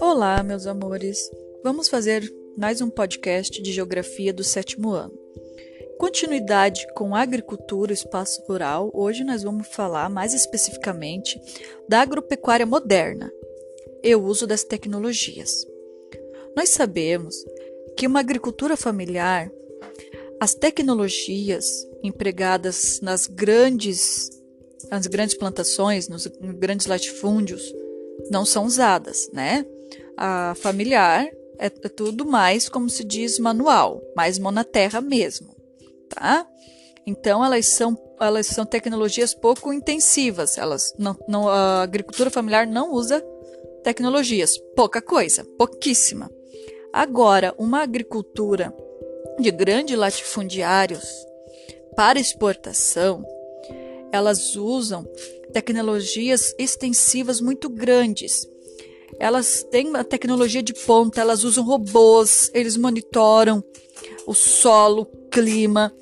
Olá, meus amores. Vamos fazer mais um podcast de geografia do sétimo ano. Continuidade com agricultura e espaço rural, hoje nós vamos falar mais especificamente da agropecuária moderna e o uso das tecnologias. Nós sabemos que uma agricultura familiar, as tecnologias empregadas nas grandes, nas grandes plantações, nos grandes latifúndios, não são usadas, né? A familiar é, é tudo mais, como se diz, manual, mais monaterra mesmo, tá? Então elas são elas são tecnologias pouco intensivas. Elas não, não a agricultura familiar não usa tecnologias, pouca coisa, pouquíssima. Agora, uma agricultura de grandes latifundiários para exportação, elas usam tecnologias extensivas muito grandes. Elas têm uma tecnologia de ponta, elas usam robôs, eles monitoram o solo, o clima,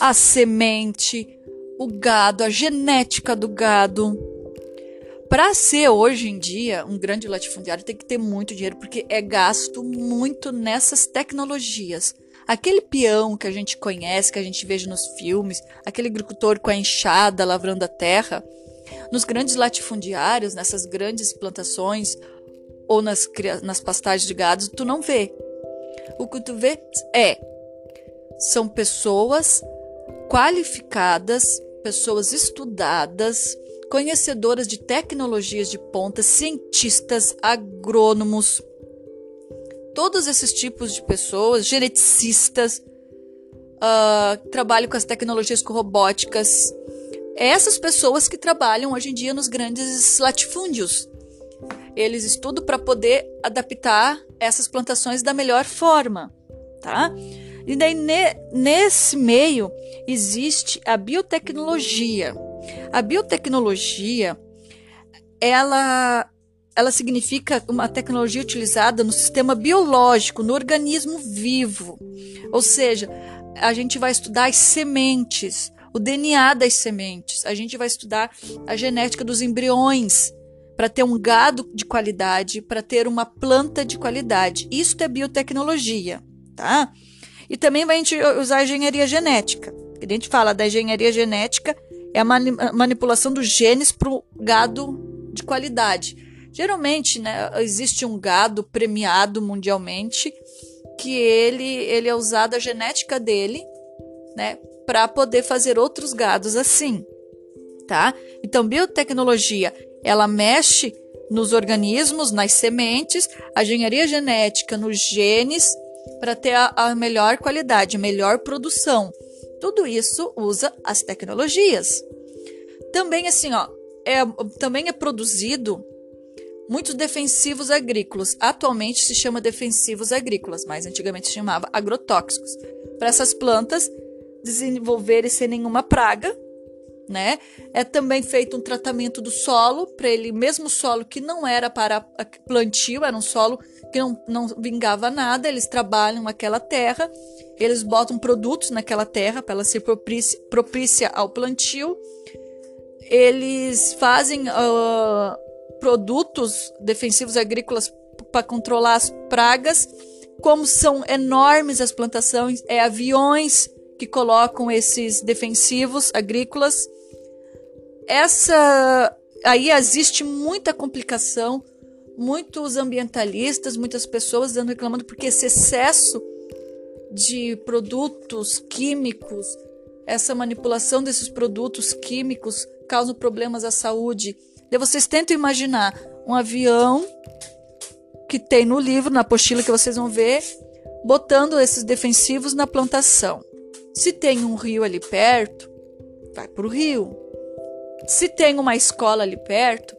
a semente, o gado, a genética do gado. Para ser hoje em dia um grande latifundiário tem que ter muito dinheiro porque é gasto muito nessas tecnologias. Aquele peão que a gente conhece, que a gente veja nos filmes, aquele agricultor com a enxada lavrando a terra, nos grandes latifundiários, nessas grandes plantações ou nas, nas pastagens de gado, tu não vê. O que tu vê é são pessoas qualificadas, pessoas estudadas, conhecedoras de tecnologias de ponta, cientistas, agrônomos, todos esses tipos de pessoas, geneticistas, uh, trabalham com as tecnologias robóticas. Essas pessoas que trabalham hoje em dia nos grandes latifúndios. Eles estudam para poder adaptar essas plantações da melhor forma, tá? E daí ne, nesse meio existe a biotecnologia. A biotecnologia ela ela significa uma tecnologia utilizada no sistema biológico, no organismo vivo. Ou seja, a gente vai estudar as sementes, o DNA das sementes, a gente vai estudar a genética dos embriões para ter um gado de qualidade, para ter uma planta de qualidade. Isso é biotecnologia, tá? E também vai usar a engenharia genética. A gente fala da engenharia genética é a manipulação dos genes para o gado de qualidade. Geralmente, né, existe um gado premiado mundialmente que ele, ele é usado a genética dele, né, para poder fazer outros gados assim, tá? Então, biotecnologia, ela mexe nos organismos, nas sementes, a engenharia genética nos genes para ter a, a melhor qualidade, melhor produção. Tudo isso usa as tecnologias. Também assim, ó, é, também é produzido muitos defensivos agrícolas. Atualmente se chama defensivos agrícolas, mas antigamente se chamava agrotóxicos. Para essas plantas desenvolverem sem nenhuma praga, né? É também feito um tratamento do solo para ele, mesmo solo que não era para plantio, era um solo que não, não vingava nada, eles trabalham aquela terra, eles botam produtos naquela terra para ela ser propícia, propícia ao plantio, eles fazem uh, produtos defensivos agrícolas para controlar as pragas. Como são enormes as plantações, é aviões que colocam esses defensivos agrícolas. Essa aí existe muita complicação, muitos ambientalistas, muitas pessoas dando reclamando porque esse excesso de produtos químicos, essa manipulação desses produtos químicos causam problemas à saúde Vocês tentam imaginar um avião que tem no livro, na apostila que vocês vão ver, botando esses defensivos na plantação. Se tem um rio ali perto, vai para o rio. Se tem uma escola ali perto,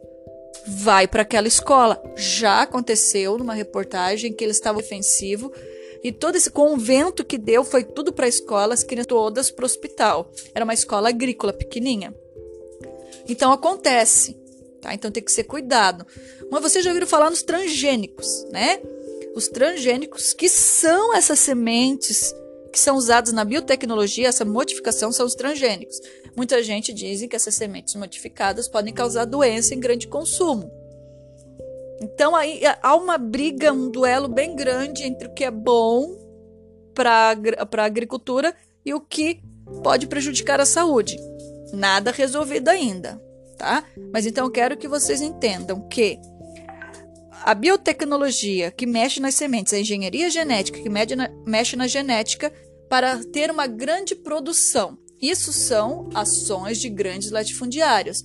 vai para aquela escola. Já aconteceu numa reportagem que ele estava defensivo e todo esse convento que deu foi tudo para a escola, as crianças todas para o hospital. Era uma escola agrícola pequenininha. Então acontece. Tá? Então tem que ser cuidado. Mas vocês já ouviram falar nos transgênicos, né? Os transgênicos, que são essas sementes que são usadas na biotecnologia, essa modificação são os transgênicos. muita gente diz que essas sementes modificadas podem causar doença em grande consumo. Então aí há uma briga, um duelo bem grande entre o que é bom para a agricultura e o que pode prejudicar a saúde. Nada resolvido ainda, tá? Mas então eu quero que vocês entendam que a biotecnologia que mexe nas sementes, a engenharia genética que mexe na genética para ter uma grande produção. Isso são ações de grandes latifundiários.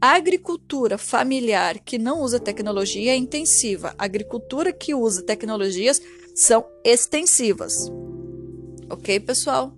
A agricultura familiar que não usa tecnologia é intensiva. A agricultura que usa tecnologias são extensivas. Ok, pessoal?